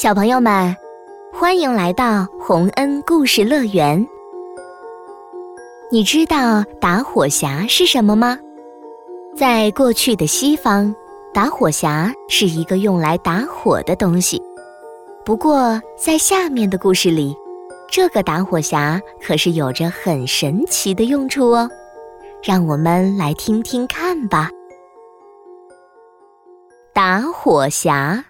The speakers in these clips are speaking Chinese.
小朋友们，欢迎来到洪恩故事乐园。你知道打火匣是什么吗？在过去的西方，打火匣是一个用来打火的东西。不过，在下面的故事里，这个打火匣可是有着很神奇的用处哦。让我们来听听看吧。打火匣。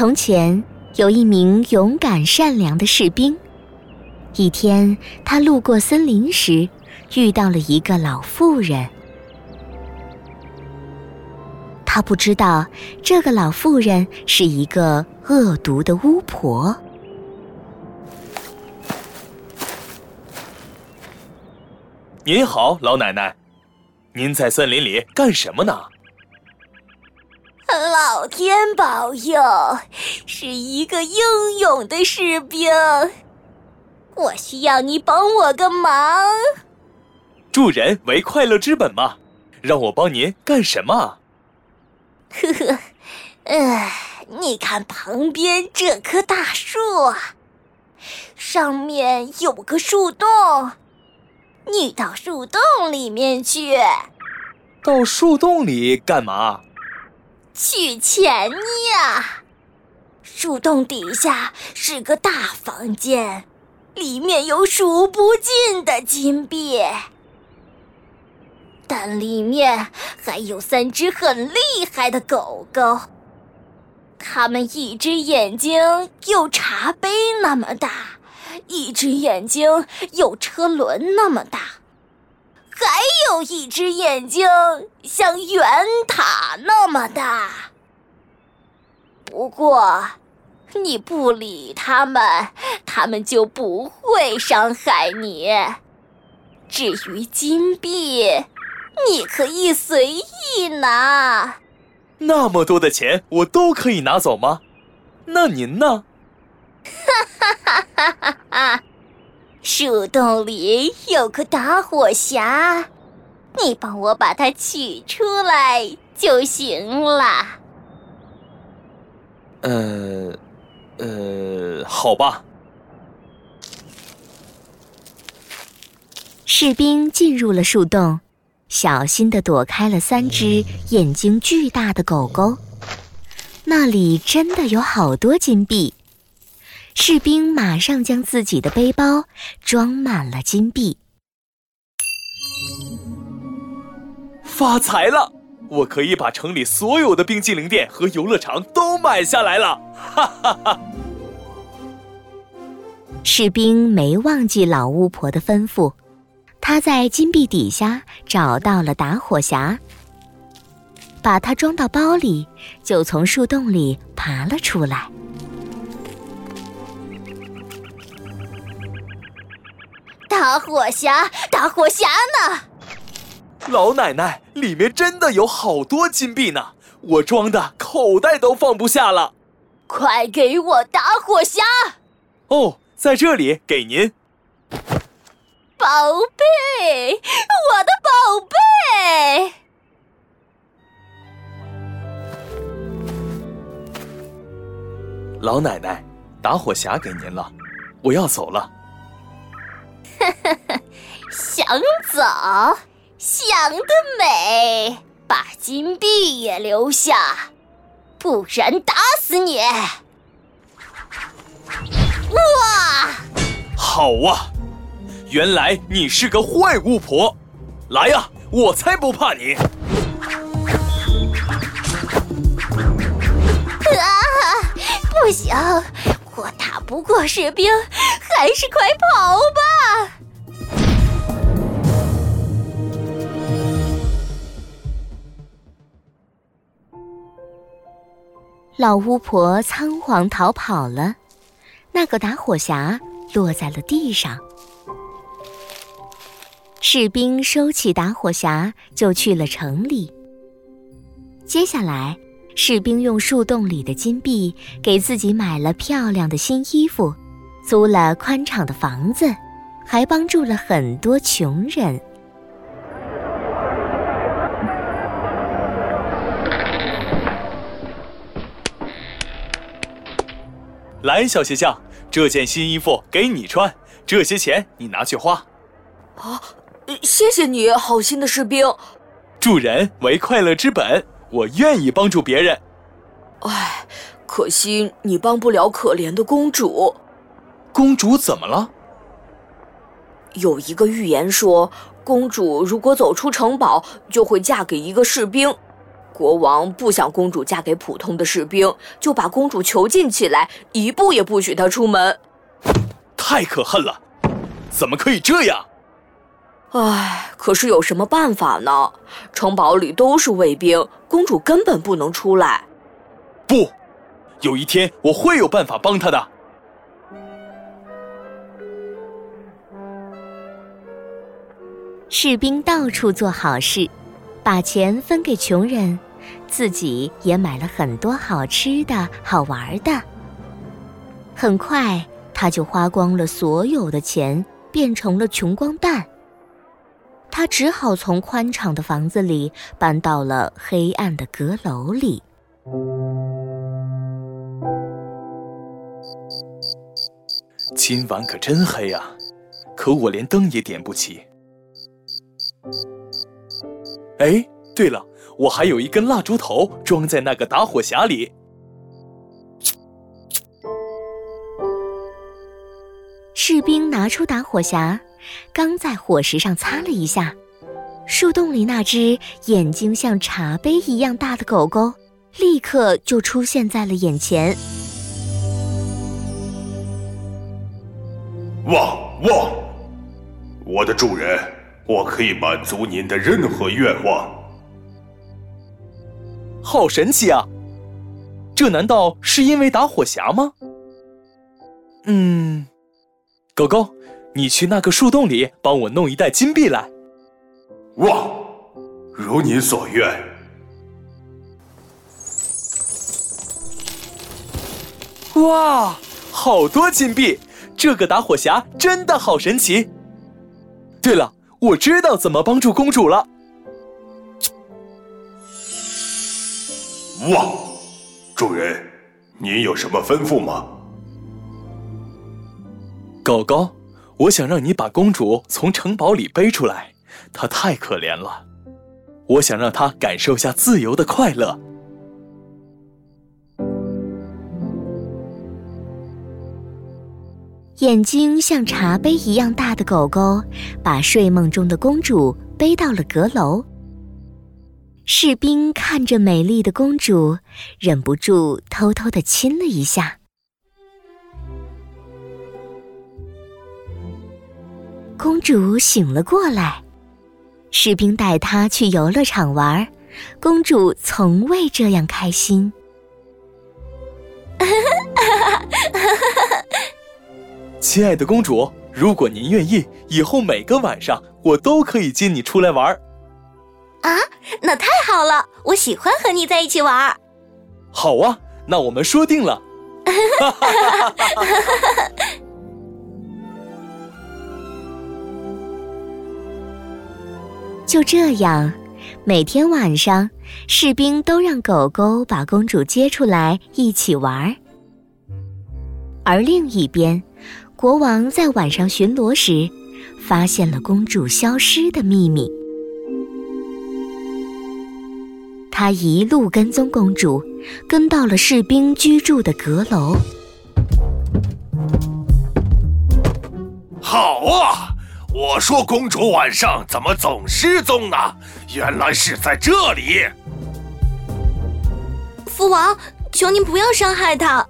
从前有一名勇敢善良的士兵。一天，他路过森林时，遇到了一个老妇人。他不知道这个老妇人是一个恶毒的巫婆。您好，老奶奶，您在森林里干什么呢？老天保佑，是一个英勇的士兵。我需要你帮我个忙。助人为快乐之本嘛，让我帮您干什么？呵呵，呃，你看旁边这棵大树啊，上面有个树洞，你到树洞里面去。到树洞里干嘛？取钱呀！树洞底下是个大房间，里面有数不尽的金币，但里面还有三只很厉害的狗狗，它们一只眼睛有茶杯那么大，一只眼睛有车轮那么大。还有一只眼睛像圆塔那么大，不过你不理他们，他们就不会伤害你。至于金币，你可以随意拿。那么多的钱，我都可以拿走吗？那您呢？哈哈哈哈哈哈！树洞里有个打火匣，你帮我把它取出来就行了。呃，呃，好吧。士兵进入了树洞，小心的躲开了三只眼睛巨大的狗狗。那里真的有好多金币。士兵马上将自己的背包装满了金币，发财了！我可以把城里所有的冰激凌店和游乐场都买下来了！哈哈哈！士兵没忘记老巫婆的吩咐，他在金币底下找到了打火匣，把它装到包里，就从树洞里爬了出来。打火匣，打火匣呢？老奶奶，里面真的有好多金币呢，我装的口袋都放不下了。快给我打火匣！哦，在这里，给您。宝贝，我的宝贝！老奶奶，打火匣给您了，我要走了。想走，想得美！把金币也留下，不然打死你！哇！好啊，原来你是个坏巫婆！来呀，我才不怕你！啊！不行，不过士兵，还是快跑吧！老巫婆仓皇逃跑了，那个打火匣落在了地上。士兵收起打火匣，就去了城里。接下来，士兵用树洞里的金币给自己买了漂亮的新衣服租了宽敞的房子还帮助了很多穷人。来小鞋匠这件新衣服给你穿这些钱你拿去花。啊谢谢你好心的士兵。助人为快乐之本。我愿意帮助别人。唉，可惜你帮不了可怜的公主。公主怎么了？有一个预言说，公主如果走出城堡，就会嫁给一个士兵。国王不想公主嫁给普通的士兵，就把公主囚禁起来，一步也不许她出门。太可恨了！怎么可以这样？唉，可是有什么办法呢？城堡里都是卫兵，公主根本不能出来。不，有一天我会有办法帮她的。士兵到处做好事，把钱分给穷人。自己也买了很多好吃的好玩的。很快，他就花光了所有的钱，变成了穷光蛋。他只好从宽敞的房子里搬到了黑暗的阁楼里。今晚可真黑啊！可我连灯也点不起。哎，对了。我还有一根蜡烛头，装在那个打火匣里。士兵拿出打火匣，刚在火石上擦了一下，树洞里那只眼睛像茶杯一样大的狗狗，立刻就出现在了眼前。汪汪！我的主人，我可以满足您的任何愿望。好神奇啊！这难道是因为打火匣吗？嗯，狗狗，你去那个树洞里帮我弄一袋金币来。哇，如您所愿。哇，好多金币！这个打火匣真的好神奇。对了，我知道怎么帮助公主了。哇，主人，您有什么吩咐吗？狗狗，我想让你把公主从城堡里背出来，她太可怜了。我想让她感受下自由的快乐。眼睛像茶杯一样大的狗狗，把睡梦中的公主背到了阁楼。士兵看着美丽的公主，忍不住偷偷的亲了一下。公主醒了过来，士兵带她去游乐场玩，公主从未这样开心。亲爱的公主，如果您愿意，以后每个晚上我都可以接你出来玩。啊，那太好了！我喜欢和你在一起玩。好啊，那我们说定了。就这样，每天晚上，士兵都让狗狗把公主接出来一起玩儿。而另一边，国王在晚上巡逻时，发现了公主消失的秘密。他一路跟踪公主，跟到了士兵居住的阁楼。好啊！我说公主晚上怎么总失踪呢？原来是在这里。父王，求您不要伤害她，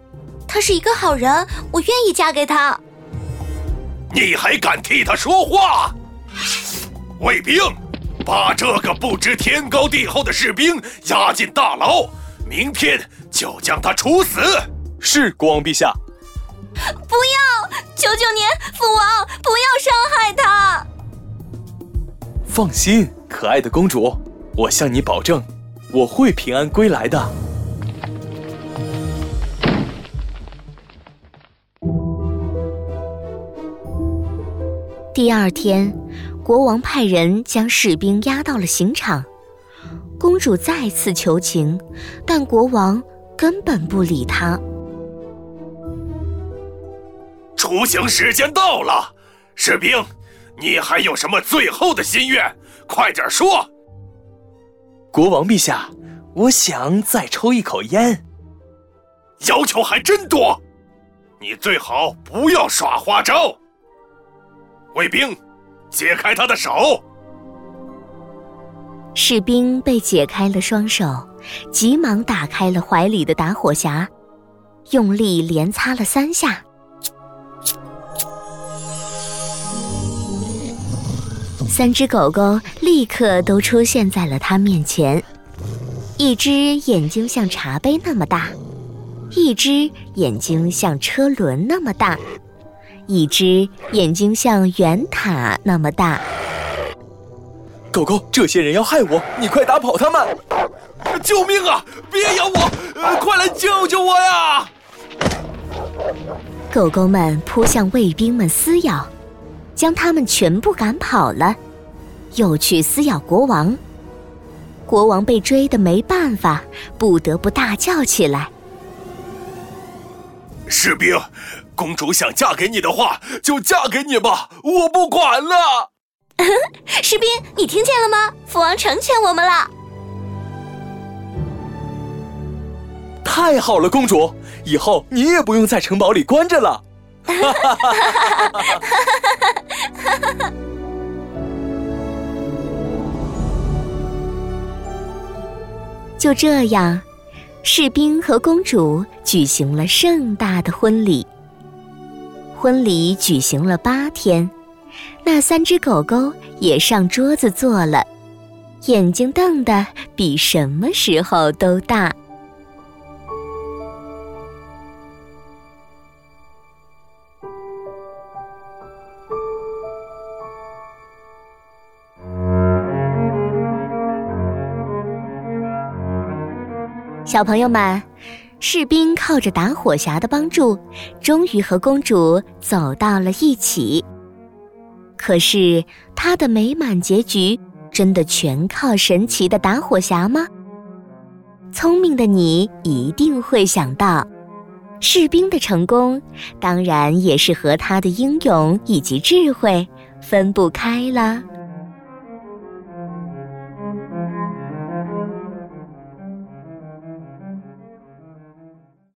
她是一个好人，我愿意嫁给他。你还敢替他说话？卫兵！把这个不知天高地厚的士兵押进大牢，明天就将他处死。是国王陛下。不要！求求您，父王，不要伤害他。放心，可爱的公主，我向你保证，我会平安归来的。第二天。国王派人将士兵押到了刑场，公主再次求情，但国王根本不理她。出行时间到了，士兵，你还有什么最后的心愿？快点说！国王陛下，我想再抽一口烟。要求还真多，你最好不要耍花招。卫兵，解开他的手。士兵被解开了双手，急忙打开了怀里的打火匣，用力连擦了三下。三只狗狗立刻都出现在了他面前，一只眼睛像茶杯那么大，一只眼睛像车轮那么大，一只眼睛像圆塔那么大。狗狗，这些人要害我，你快打跑他们！救命啊！别咬我！快来救救我呀！狗狗们扑向卫兵们撕咬，将他们全部赶跑了，又去撕咬国王。国王被追得没办法，不得不大叫起来：“士兵，公主想嫁给你的话，就嫁给你吧，我不管了。”士兵，你听见了吗？父王成全我们了。太好了，公主，以后你也不用在城堡里关着了。就这样，士兵和公主举行了盛大的婚礼。婚礼举行了八天。那三只狗狗也上桌子坐了，眼睛瞪得比什么时候都大。小朋友们，士兵靠着打火匣的帮助，终于和公主走到了一起。可是，他的美满结局真的全靠神奇的打火匣吗？聪明的你一定会想到，士兵的成功当然也是和他的英勇以及智慧分不开了。